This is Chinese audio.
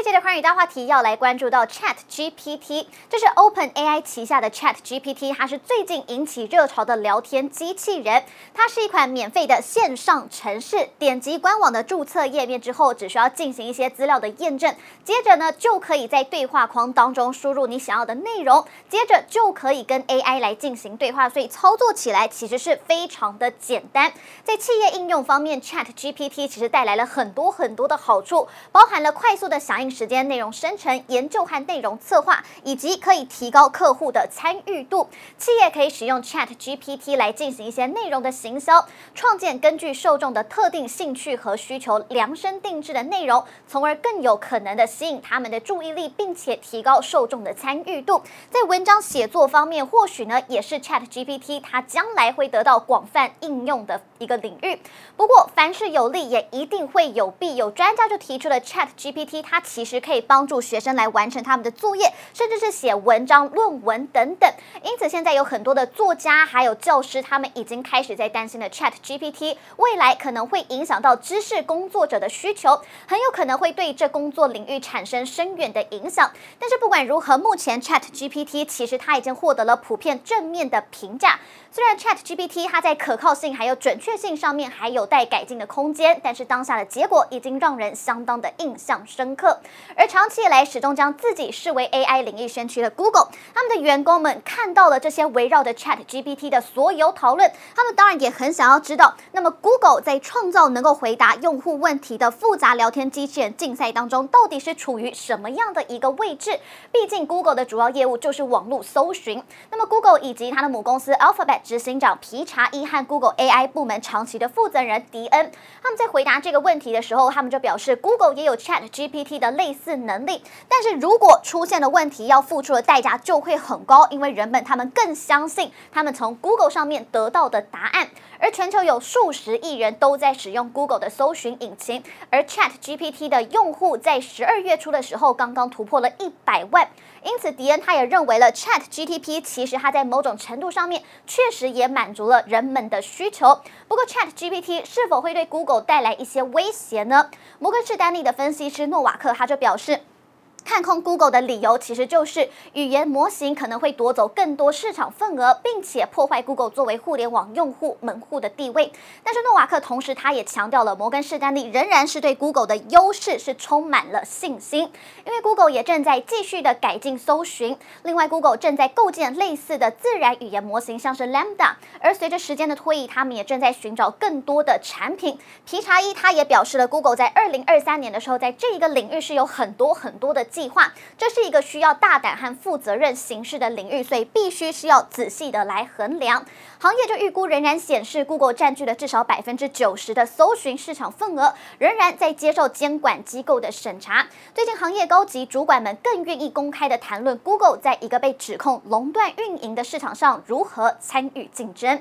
这一节的寰宇大话题要来关注到 Chat GPT，这是 Open AI 旗下的 Chat GPT，它是最近引起热潮的聊天机器人。它是一款免费的线上程式，点击官网的注册页面之后，只需要进行一些资料的验证，接着呢就可以在对话框当中输入你想要的内容，接着就可以跟 AI 来进行对话，所以操作起来其实是非常的简单。在企业应用方面，Chat GPT 其实带来了很多很多的好处，包含了快速的响应时间、内容生成、研究和内容策划，以及可以提高客户的参与度。企业可以使用 Chat GPT 来进行一些内容的行销，创建根据受众的特定兴趣和需求量身定制的内容，从而更有可能的吸引他们的注意力，并且提高受众的参与度。在文章写作方面，或许呢也是 Chat GPT 它将来会得到广泛应用的一个领域。不过，凡事有利也一定会有弊。有专家就提出了 Chat GPT 它其其实可以帮助学生来完成他们的作业，甚至是写文章、论文等等。因此，现在有很多的作家还有教师，他们已经开始在担心了 Chat GPT 未来可能会影响到知识工作者的需求，很有可能会对这工作领域产生深远的影响。但是不管如何，目前 Chat GPT 其实它已经获得了普遍正面的评价。虽然 Chat GPT 它在可靠性还有准确性上面还有待改进的空间，但是当下的结果已经让人相当的印象深刻。而长期以来始终将自己视为 AI 领域先驱的 Google，他们的员工们看到了这些围绕着 Chat GPT 的所有讨论，他们当然也很想要知道，那么 Google 在创造能够回答用户问题的复杂聊天机器人竞赛当中，到底是处于什么样的一个位置？毕竟 Google 的主要业务就是网络搜寻，那么 Google 以及它的母公司 Alphabet。执行长皮查伊和 Google AI 部门长期的负责人迪恩，他们在回答这个问题的时候，他们就表示，Google 也有 Chat GPT 的类似能力，但是如果出现的问题，要付出的代价就会很高，因为人们他们更相信他们从 Google 上面得到的答案。而全球有数十亿人都在使用 Google 的搜寻引擎，而 Chat GPT 的用户在十二月初的时候刚刚突破了一百万，因此迪恩他也认为了 Chat GPT 其实它在某种程度上面确实也满足了人们的需求。不过 Chat GPT 是否会对 Google 带来一些威胁呢？摩根士丹利的分析师诺瓦克他就表示。看空 Google 的理由其实就是语言模型可能会夺走更多市场份额，并且破坏 Google 作为互联网用户门户的地位。但是诺瓦克同时他也强调了，摩根士丹利仍然是对 Google 的优势是充满了信心，因为 Google 也正在继续的改进搜寻。另外，Google 正在构建类似的自然语言模型，像是 Lambda。而随着时间的推移，他们也正在寻找更多的产品。皮查伊他也表示了，Google 在二零二三年的时候，在这一个领域是有很多很多的。计划，这是一个需要大胆和负责任行事的领域，所以必须是要仔细的来衡量。行业就预估仍然显示，Google 占据了至少百分之九十的搜寻市场份额，仍然在接受监管机构的审查。最近，行业高级主管们更愿意公开的谈论 Google 在一个被指控垄断运营的市场上如何参与竞争。